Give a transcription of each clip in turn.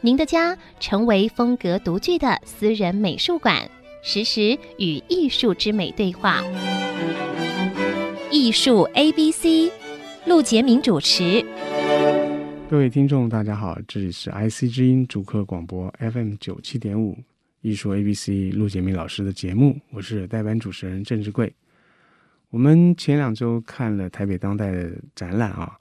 您的家成为风格独具的私人美术馆，实时与艺术之美对话。艺术 A B C，陆杰明主持。各位听众，大家好，这里是 IC 之音主客广播 FM 九七点五，艺术 A B C 陆杰明老师的节目，我是代班主持人郑志贵。我们前两周看了台北当代的展览啊。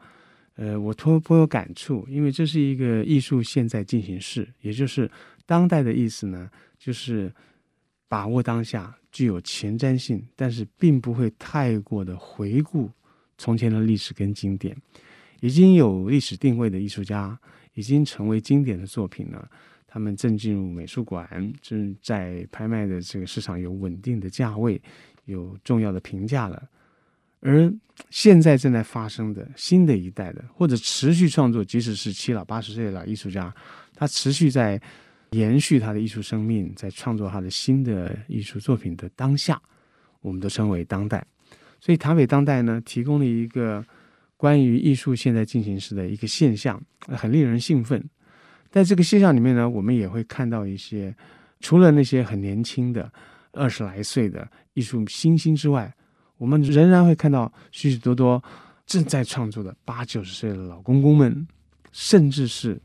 呃，我颇颇有感触，因为这是一个艺术现在进行式，也就是当代的意思呢，就是把握当下，具有前瞻性，但是并不会太过的回顾从前的历史跟经典。已经有历史定位的艺术家，已经成为经典的作品了，他们正进入美术馆，正在拍卖的这个市场有稳定的价位，有重要的评价了。而现在正在发生的新的一代的，或者持续创作，即使是七老八十岁的老艺术家，他持续在延续他的艺术生命，在创作他的新的艺术作品的当下，我们都称为当代。所以台北当代呢，提供了一个关于艺术现在进行时的一个现象，很令人兴奋。在这个现象里面呢，我们也会看到一些，除了那些很年轻的二十来岁的艺术新星之外。我们仍然会看到许许多多正在创作的八九十岁的老公公们，甚至是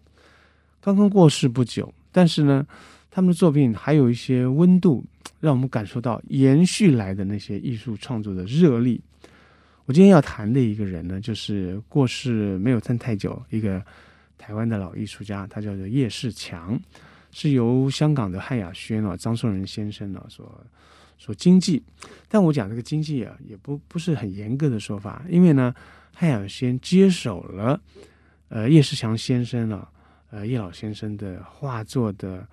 刚刚过世不久，但是呢，他们的作品还有一些温度，让我们感受到延续来的那些艺术创作的热力。我今天要谈的一个人呢，就是过世没有算太久，一个台湾的老艺术家，他叫做叶世强，是由香港的汉雅轩啊张颂仁先生啊所。说经济，但我讲这个经济啊，也不不是很严格的说法，因为呢，汉雅轩接手了，呃，叶世强先生啊，呃，叶老先生的画作的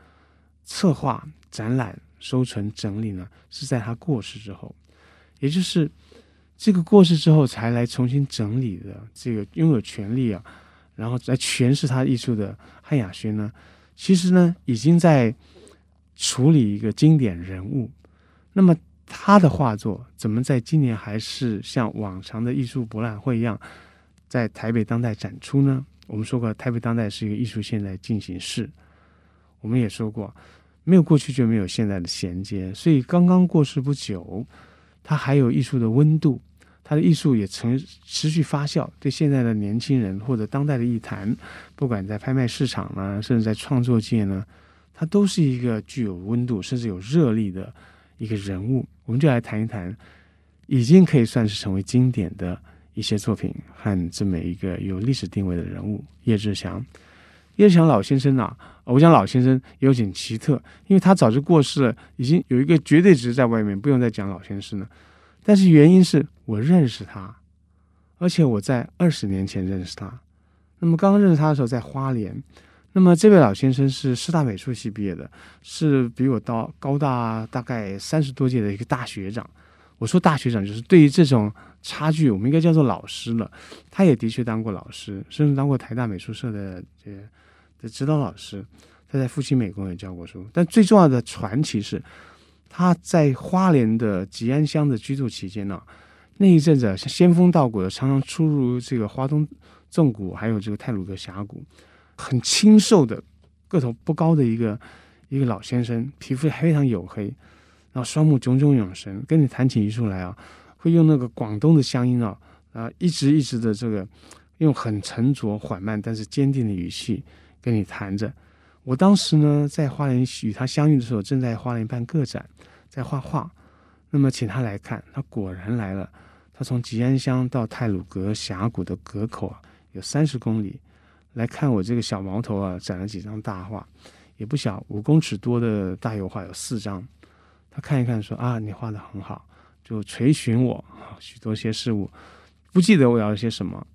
策划、展览、收存、整理呢，是在他过世之后，也就是这个过世之后才来重新整理的。这个拥有权利啊，然后来诠释他艺术的汉雅轩呢，其实呢，已经在处理一个经典人物。那么他的画作怎么在今年还是像往常的艺术博览会一样，在台北当代展出呢？我们说过，台北当代是一个艺术现在进行式。我们也说过，没有过去就没有现在的衔接。所以刚刚过世不久，他还有艺术的温度，他的艺术也曾持续发酵，对现在的年轻人或者当代的艺坛，不管在拍卖市场呢，甚至在创作界呢，它都是一个具有温度，甚至有热力的。一个人物，我们就来谈一谈，已经可以算是成为经典的一些作品和这么一个有历史定位的人物叶志强。叶志强老先生啊，我讲老先生有点奇特，因为他早就过世了，已经有一个绝对值在外面，不用再讲老先生了。但是原因是我认识他，而且我在二十年前认识他。那么刚刚认识他的时候，在花莲。那么这位老先生是师大美术系毕业的，是比我到高大大概三十多届的一个大学长。我说大学长就是对于这种差距，我们应该叫做老师了。他也的确当过老师，甚至当过台大美术社的这的指导老师。他在复兴美工也教过书。但最重要的传奇是，他在花莲的吉安乡的居住期间呢、那一阵子仙风道骨的，常常出入这个花东纵谷，还有这个太鲁阁峡谷。很清瘦的，个头不高的一个一个老先生，皮肤非常黝黑，然后双目炯炯有神，跟你谈起艺术来啊，会用那个广东的乡音啊，啊，一直一直的这个用很沉着缓慢但是坚定的语气跟你谈着。我当时呢，在花莲与他相遇的时候，正在花莲办个展，在画画，那么请他来看，他果然来了。他从吉安乡到太鲁阁峡谷的阁口啊，有三十公里。来看我这个小毛头啊，展了几张大画，也不小，五公尺多的大油画有四张。他看一看说啊，你画得很好，就垂询我许多些事物，不记得我要了些什么。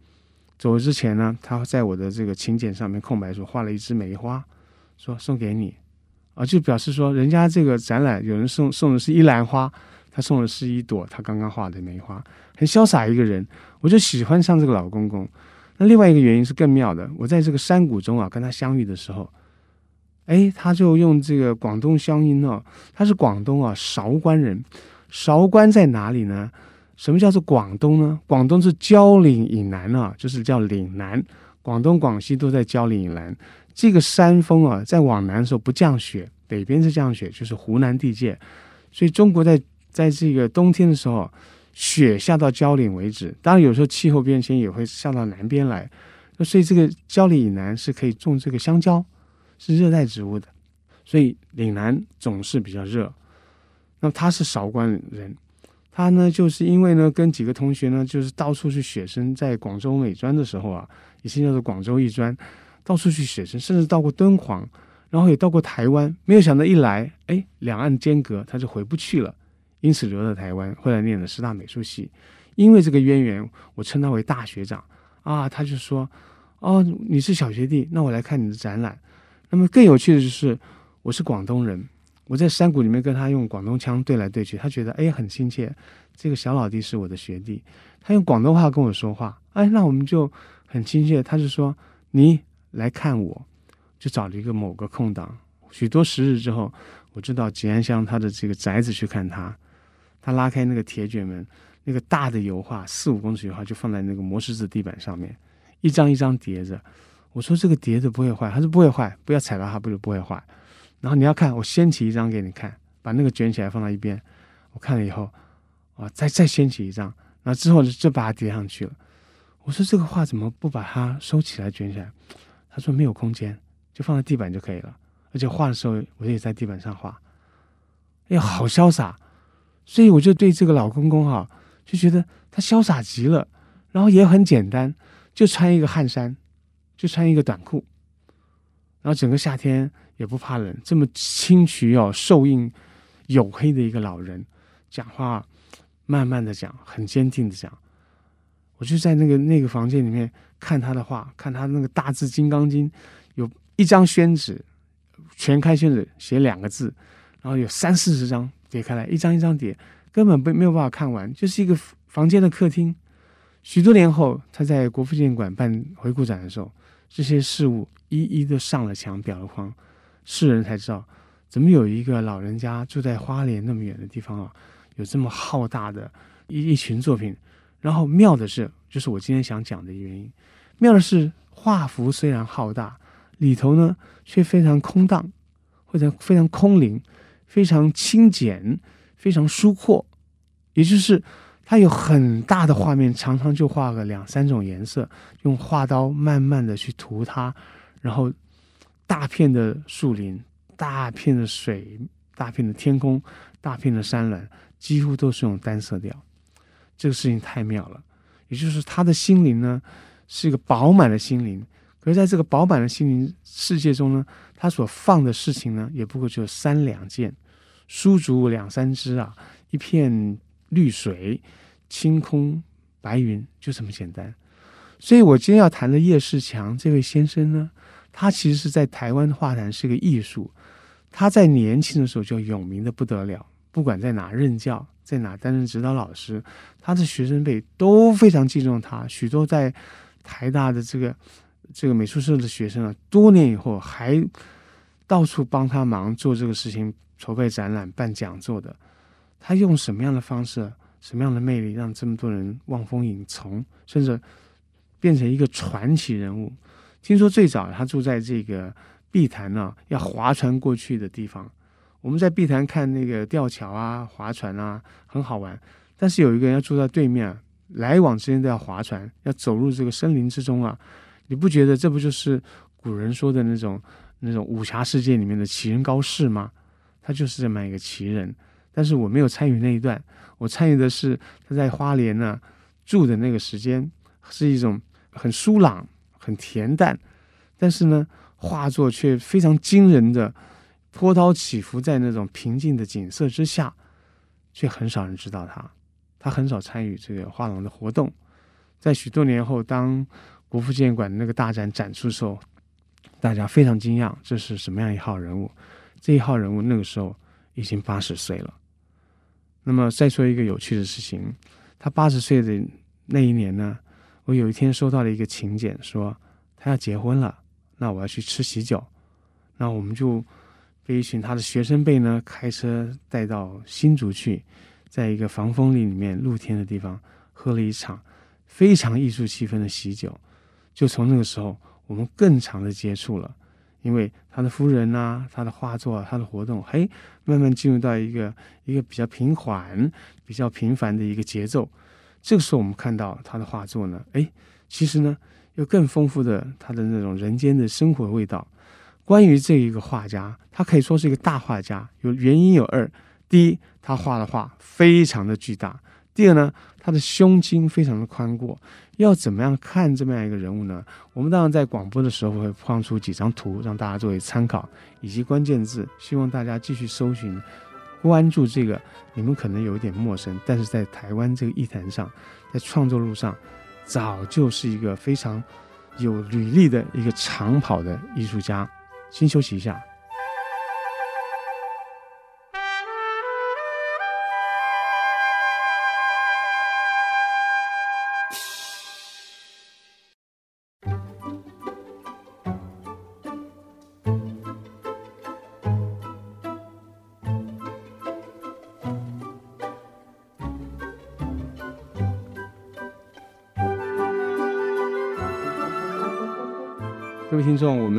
走之前呢，他在我的这个请柬上面空白处画了一枝梅花，说送给你，啊，就表示说人家这个展览有人送送的是一篮花，他送的是一朵他刚刚画的梅花，很潇洒一个人，我就喜欢上这个老公公。那另外一个原因是更妙的，我在这个山谷中啊跟他相遇的时候，哎，他就用这个广东乡音哦，他是广东啊韶关人，韶关在哪里呢？什么叫做广东呢？广东是蕉岭以南啊，就是叫岭南。广东、广西都在蕉岭以南。这个山峰啊，在往南的时候不降雪，北边是降雪，就是湖南地界。所以中国在在这个冬天的时候，雪下到蕉岭为止。当然有时候气候变迁也会下到南边来。所以这个蕉岭以南是可以种这个香蕉，是热带植物的。所以岭南总是比较热。那他是韶关人。他呢，就是因为呢，跟几个同学呢，就是到处去写生，在广州美专的时候啊，以前叫做广州艺专，到处去写生，甚至到过敦煌，然后也到过台湾。没有想到一来，哎，两岸间隔，他就回不去了，因此留在台湾，后来念了师大美术系。因为这个渊源，我称他为大学长啊。他就说：“哦，你是小学弟，那我来看你的展览。”那么更有趣的就是，我是广东人。我在山谷里面跟他用广东腔对来对去，他觉得哎很亲切。这个小老弟是我的学弟，他用广东话跟我说话，哎，那我们就很亲切。他就说你来看我，就找了一个某个空档。许多时日之后，我知道吉安乡他的这个宅子去看他，他拉开那个铁卷门，那个大的油画四五公尺油画就放在那个磨石子地板上面，一张一张叠着。我说这个叠着不会坏，他说不会坏，不要踩到它，不就不会坏。然后你要看，我掀起一张给你看，把那个卷起来放到一边。我看了以后，啊，再再掀起一张，然后之后就就把它叠上去了。我说这个画怎么不把它收起来卷起来？他说没有空间，就放在地板就可以了。而且画的时候我也在地板上画，哎呀，好潇洒。所以我就对这个老公公哈，就觉得他潇洒极了。然后也很简单，就穿一个汗衫，就穿一个短裤，然后整个夏天。也不怕冷，这么清癯哦，瘦硬黝黑的一个老人，讲话慢慢的讲，很坚定的讲。我就在那个那个房间里面看他的画，看他那个大字《金刚经》，有一张宣纸，全开宣纸写两个字，然后有三四十张叠开来，一张一张叠，根本没没有办法看完，就是一个房间的客厅。许多年后，他在国父纪念馆办回顾展的时候，这些事物一一都上了墙，裱了框。世人才知道，怎么有一个老人家住在花莲那么远的地方啊，有这么浩大的一一群作品。然后妙的是，就是我今天想讲的原因。妙的是，画幅虽然浩大，里头呢却非常空荡，或者非常空灵，非常清简，非常疏阔。也就是，它有很大的画面，常常就画个两三种颜色，用画刀慢慢的去涂它，然后。大片的树林，大片的水，大片的天空，大片的山峦，几乎都是用单色调。这个事情太妙了，也就是他的心灵呢，是一个饱满的心灵。可是在这个饱满的心灵世界中呢，他所放的事情呢，也不过就三两件：书竹两三枝啊，一片绿水，青空白云，就这么简单。所以我今天要谈的叶世强这位先生呢。他其实是在台湾画坛是个艺术，他在年轻的时候就有名的不得了，不管在哪任教，在哪担任指导老师，他的学生辈都非常敬重他。许多在台大的这个这个美术社的学生啊，多年以后还到处帮他忙做这个事情，筹备展览、办讲座的。他用什么样的方式，什么样的魅力，让这么多人望风引从，甚至变成一个传奇人物？听说最早他住在这个碧潭呢、要划船过去的地方。我们在碧潭看那个吊桥啊、划船啊，很好玩。但是有一个人要住在对面，来往之间都要划船，要走入这个森林之中啊。你不觉得这不就是古人说的那种那种武侠世界里面的奇人高士吗？他就是这么一个奇人。但是我没有参与那一段，我参与的是他在花莲呢住的那个时间，是一种很舒朗。很恬淡，但是呢，画作却非常惊人的波涛起伏，在那种平静的景色之下，却很少人知道他。他很少参与这个画廊的活动。在许多年后，当国父纪念馆那个大展展出的时候，大家非常惊讶，这是什么样一号人物？这一号人物那个时候已经八十岁了。那么再说一个有趣的事情，他八十岁的那一年呢，我有一天收到了一个请柬，说他要结婚了，那我要去吃喜酒，那我们就被一群他的学生辈呢开车带到新竹去，在一个防风林里面露天的地方喝了一场非常艺术气氛的喜酒，就从那个时候我们更长的接触了。因为他的夫人呐、他的画作、他的活动，嘿，慢慢进入到一个一个比较平缓、比较平凡的一个节奏。这个时候，我们看到他的画作呢，哎，其实呢，有更丰富的他的那种人间的生活味道。关于这一个画家，他可以说是一个大画家，有原因有二：第一，他画的画非常的巨大；第二呢，他的胸襟非常的宽阔。要怎么样看这么样一个人物呢？我们当然在广播的时候会放出几张图，让大家作为参考，以及关键字，希望大家继续搜寻、关注这个。你们可能有一点陌生，但是在台湾这个艺坛上，在创作路上，早就是一个非常有履历的一个长跑的艺术家。先休息一下。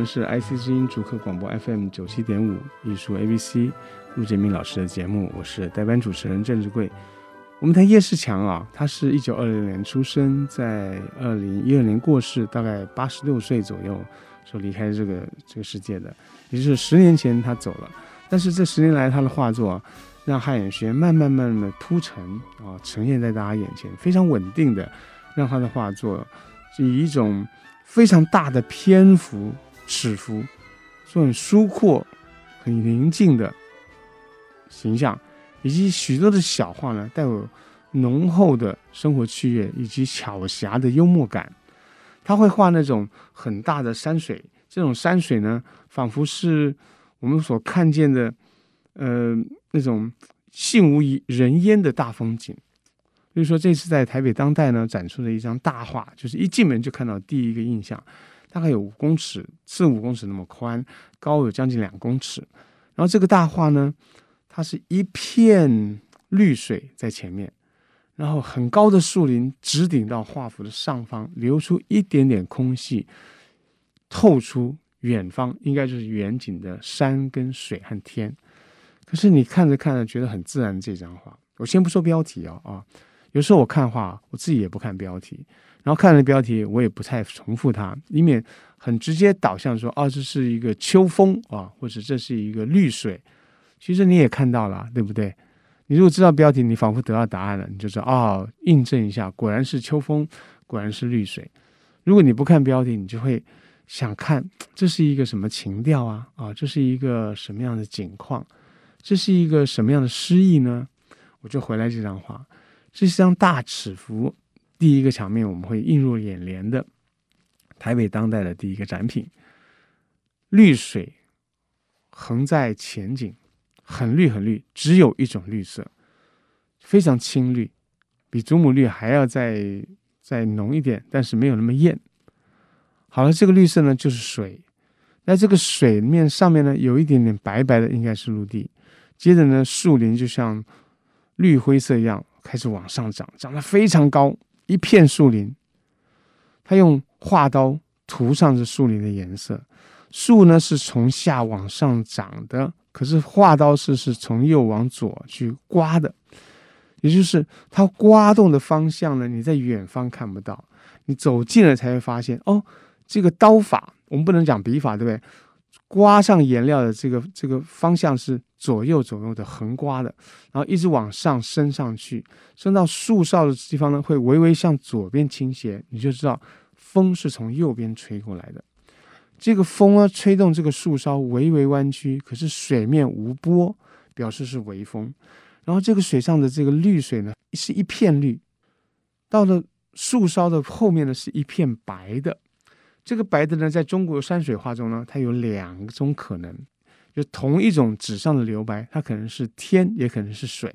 是 IC 之音主客广播 FM 九七点五艺术 ABC 陆建明老师的节目，我是代班主持人郑志贵。我们谈叶世强啊，他是一九二六年出生，在二零一二年过世，大概八十六岁左右就离开这个这个世界的，也就是十年前他走了。但是这十年来他的画作，让汉眼轩慢慢慢慢的铺陈啊，呈现在大家眼前，非常稳定的，让他的画作以一种。非常大的篇幅、尺幅，是很疏阔、很宁静的形象，以及许多的小画呢，带有浓厚的生活趣味以及巧侠的幽默感。他会画那种很大的山水，这种山水呢，仿佛是我们所看见的，呃，那种信无人烟的大风景。所以说，这次在台北当代呢展出的一张大画，就是一进门就看到第一个印象，大概有五公尺，四五公尺那么宽，高有将近两公尺。然后这个大画呢，它是一片绿水在前面，然后很高的树林直顶到画幅的上方，留出一点点空隙，透出远方应该就是远景的山跟水和天。可是你看着看着觉得很自然，这张画，我先不说标题啊啊。有时候我看画，我自己也不看标题，然后看了标题，我也不太重复它，以免很直接导向说，哦，这是一个秋风啊，或者这是一个绿水。其实你也看到了，对不对？你如果知道标题，你仿佛得到答案了，你就知道，哦，印证一下，果然是秋风，果然是绿水。如果你不看标题，你就会想看这是一个什么情调啊？啊，这是一个什么样的景况？这是一个什么样的诗意呢？我就回来这张画。这是张大尺幅，第一个场面我们会映入眼帘的台北当代的第一个展品。绿水横在前景，很绿很绿，只有一种绿色，非常青绿，比祖母绿还要再再浓一点，但是没有那么艳。好了，这个绿色呢就是水，那这个水面上面呢有一点点白白的，应该是陆地。接着呢，树林就像绿灰色一样。开始往上长，长得非常高，一片树林。他用画刀涂上这树林的颜色。树呢是从下往上长的，可是画刀是是从右往左去刮的，也就是它刮动的方向呢，你在远方看不到，你走近了才会发现。哦，这个刀法，我们不能讲笔法，对不对？刮上颜料的这个这个方向是左右左右的横刮的，然后一直往上升上去，升到树梢的地方呢，会微微向左边倾斜，你就知道风是从右边吹过来的。这个风呢，吹动这个树梢微微弯曲，可是水面无波，表示是微风。然后这个水上的这个绿水呢，是一片绿，到了树梢的后面呢，是一片白的。这个白的呢，在中国山水画中呢，它有两种可能，就同一种纸上的留白，它可能是天，也可能是水，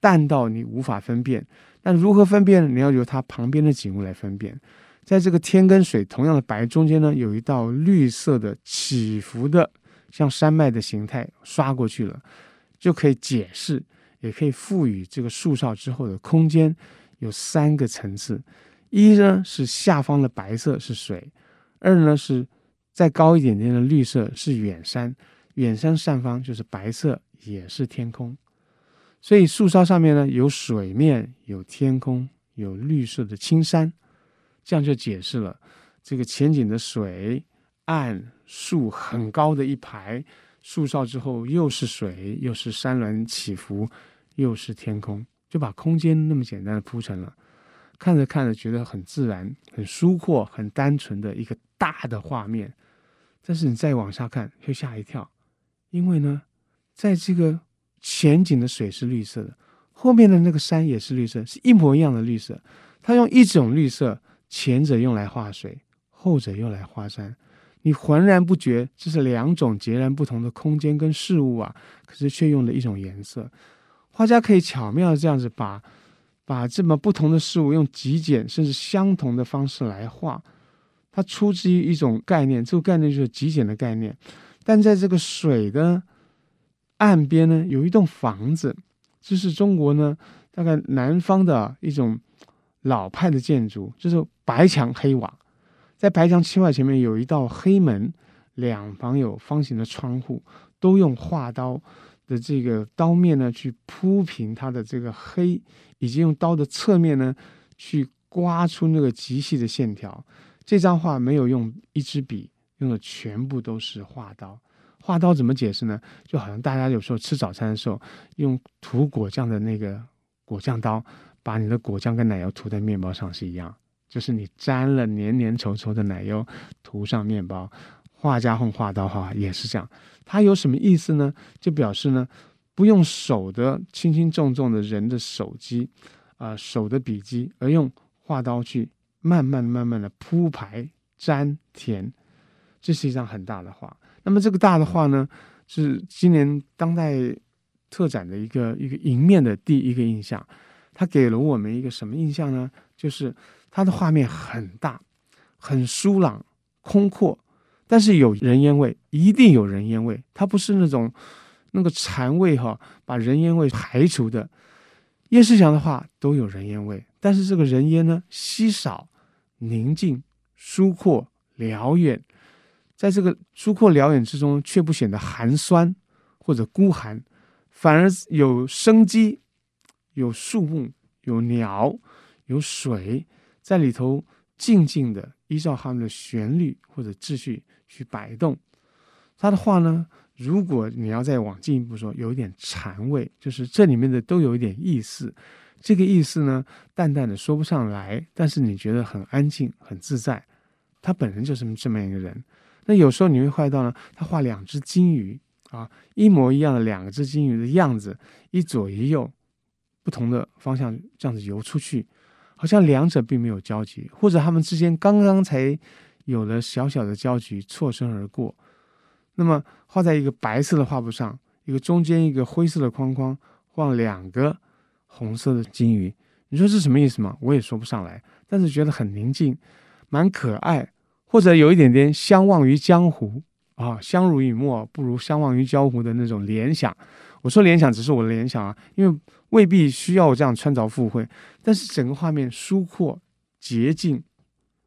淡到你无法分辨。但如何分辨呢？你要由它旁边的景物来分辨。在这个天跟水同样的白中间呢，有一道绿色的起伏的，像山脉的形态刷过去了，就可以解释，也可以赋予这个树梢之后的空间有三个层次：一呢是下方的白色是水，二呢是再高一点点的绿色是远山，远山上方就是白色也是天空。所以树梢上面呢有水面，有天空，有绿色的青山。这样就解释了这个前景的水岸树很高的一排，树梢之后又是水，又是山峦起伏，又是天空，就把空间那么简单的铺成了。看着看着觉得很自然、很舒阔、很单纯的一个大的画面。但是你再往下看，会吓一跳，因为呢，在这个前景的水是绿色的，后面的那个山也是绿色，是一模一样的绿色。它用一种绿色。前者用来画水，后者用来画山，你浑然不觉这是两种截然不同的空间跟事物啊！可是却用了一种颜色。画家可以巧妙的这样子把把这么不同的事物用极简甚至相同的方式来画。它出自于一种概念，这个概念就是极简的概念。但在这个水的岸边呢，有一栋房子，这是中国呢大概南方的一种。老派的建筑就是白墙黑瓦，在白墙漆瓦前面有一道黑门，两旁有方形的窗户，都用画刀的这个刀面呢去铺平它的这个黑，以及用刀的侧面呢去刮出那个极细的线条。这张画没有用一支笔，用的全部都是画刀。画刀怎么解释呢？就好像大家有时候吃早餐的时候用涂果酱的那个果酱刀。把你的果酱跟奶油涂在面包上是一样，就是你沾了黏黏稠稠的奶油涂上面包。画家用画刀画也是这样，它有什么意思呢？就表示呢，不用手的轻轻重重的人的手机，啊、手的笔迹，而用画刀去慢慢慢慢的铺排粘填，这是一张很大的画。那么这个大的画呢，是今年当代特展的一个一个迎面的第一个印象。它给了我们一个什么印象呢？就是它的画面很大，很舒朗、空阔，但是有人烟味，一定有人烟味。它不是那种那个禅味哈，把人烟味排除的。叶世祥的画都有人烟味，但是这个人烟呢，稀少、宁静、疏阔、辽远，在这个疏阔辽远之中，却不显得寒酸或者孤寒，反而有生机。有树木，有鸟，有水，在里头静静的依照他们的旋律或者秩序去摆动。他的话呢，如果你要再往进一步说，有一点禅味，就是这里面的都有一点意思。这个意思呢，淡淡的说不上来，但是你觉得很安静、很自在。他本人就是这么一个人。那有时候你会看到呢，他画两只金鱼啊，一模一样的两只金鱼的样子，一左一右。不同的方向这样子游出去，好像两者并没有交集，或者他们之间刚刚才有了小小的交集，错身而过。那么画在一个白色的画布上，一个中间一个灰色的框框，画两个红色的金鱼，你说是什么意思吗？我也说不上来，但是觉得很宁静，蛮可爱，或者有一点点相忘于江湖啊，相濡以沫不如相忘于江湖的那种联想。我说联想只是我的联想啊，因为未必需要这样穿凿附会，但是整个画面疏阔、洁净，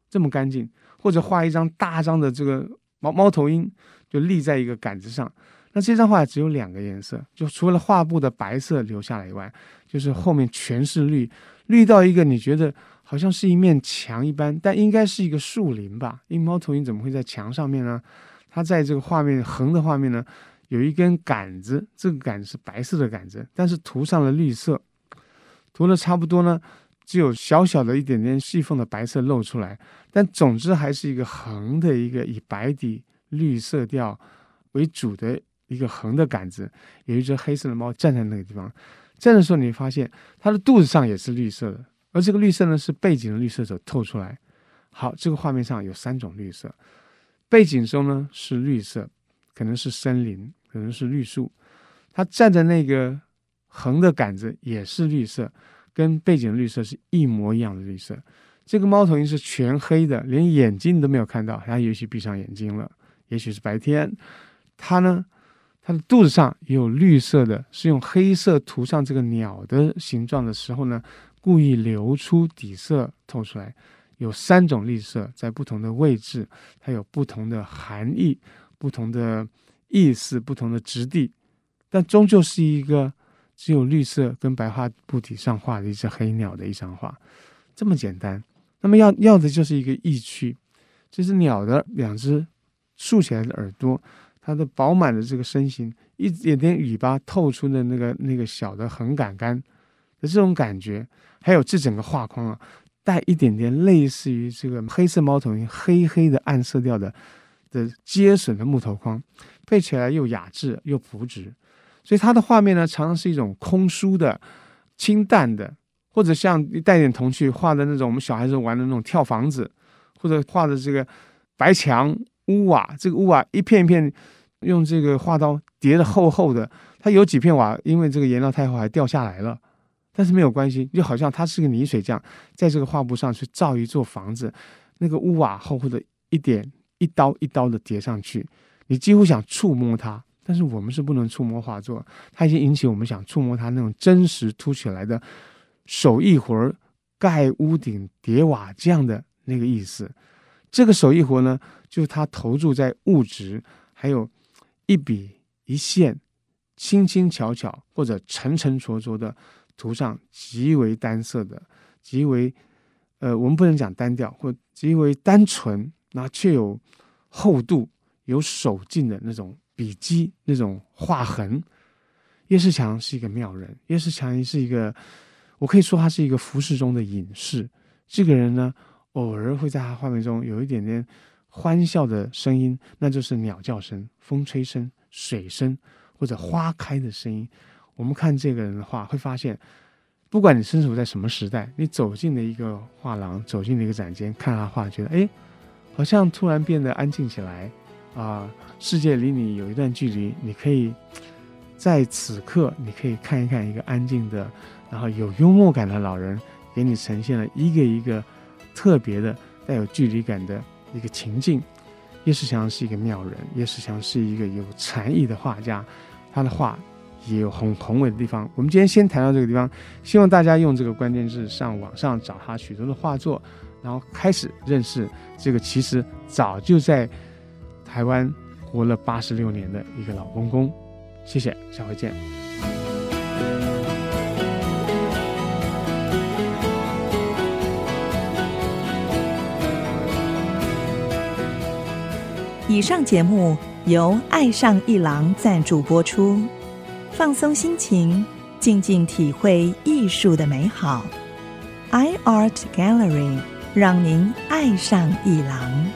这么干净，或者画一张大张的这个猫猫头鹰，就立在一个杆子上，那这张画只有两个颜色，就除了画布的白色留下来以外，就是后面全是绿，绿到一个你觉得好像是一面墙一般，但应该是一个树林吧？因为猫头鹰怎么会在墙上面呢？它在这个画面横的画面呢？有一根杆子，这个杆子是白色的杆子，但是涂上了绿色，涂的差不多呢，只有小小的一点点细缝的白色露出来，但总之还是一个横的一个以白底绿色调为主的一个横的杆子，有一只黑色的猫站在那个地方，站的时候你发现它的肚子上也是绿色的，而这个绿色呢是背景的绿色所透出来。好，这个画面上有三种绿色，背景中呢是绿色，可能是森林，可能是绿树。他站在那个横的杆子也是绿色，跟背景的绿色是一模一样的绿色。这个猫头鹰是全黑的，连眼睛都没有看到，它也许闭上眼睛了，也许是白天。它呢，它的肚子上有绿色的，是用黑色涂上这个鸟的形状的时候呢，故意留出底色透出来。有三种绿色在不同的位置，它有不同的含义、不同的意思、不同的质地。但终究是一个只有绿色跟白画布底上画的一只黑鸟的一张画，这么简单。那么要要的就是一个意趣，这只鸟的两只竖起来的耳朵，它的饱满的这个身形，一点点尾巴透出的那个那个小的横杆杆的这种感觉，还有这整个画框啊，带一点点类似于这个黑色猫头鹰黑黑的暗色调的的接榫的木头框，配起来又雅致又朴实。所以它的画面呢，常常是一种空疏的、清淡的，或者像带点童趣画的那种我们小孩子玩的那种跳房子，或者画的这个白墙屋瓦，这个屋瓦一片一片用这个画刀叠的厚厚的，它有几片瓦因为这个颜料太厚还掉下来了，但是没有关系，就好像它是个泥水匠在这个画布上去造一座房子，那个屋瓦厚厚的一点一刀一刀的叠上去，你几乎想触摸它。但是我们是不能触摸画作，它已经引起我们想触摸它那种真实凸起来的手艺活儿，盖屋顶叠瓦匠的那个意思。这个手艺活呢，就是他投注在物质，还有一笔一线，轻轻巧巧或者沉沉浊浊的涂上极为单色的，极为呃，我们不能讲单调，或极为单纯，那却有厚度、有手劲的那种。笔迹那种画痕，叶世强是一个妙人。叶世强是一个，我可以说他是一个服饰中的隐士。这个人呢，偶尔会在他画面中有一点点欢笑的声音，那就是鸟叫声、风吹声、水声或者花开的声音。我们看这个人的画，会发现，不管你身处在什么时代，你走进了一个画廊，走进了一个展间，看他画，觉得哎，好像突然变得安静起来。啊，世界离你有一段距离，你可以在此刻，你可以看一看一个安静的，然后有幽默感的老人，给你呈现了一个一个特别的、带有距离感的一个情境。叶世强是一个妙人，叶世强是一个有禅意的画家，他的画也有很宏伟的地方。我们今天先谈到这个地方，希望大家用这个关键字上网上找他许多的画作，然后开始认识这个其实早就在。台湾活了八十六年的一个老公公，谢谢，下回见。以上节目由爱上一郎赞助播出，放松心情，静静体会艺术的美好。iArt Gallery 让您爱上一廊。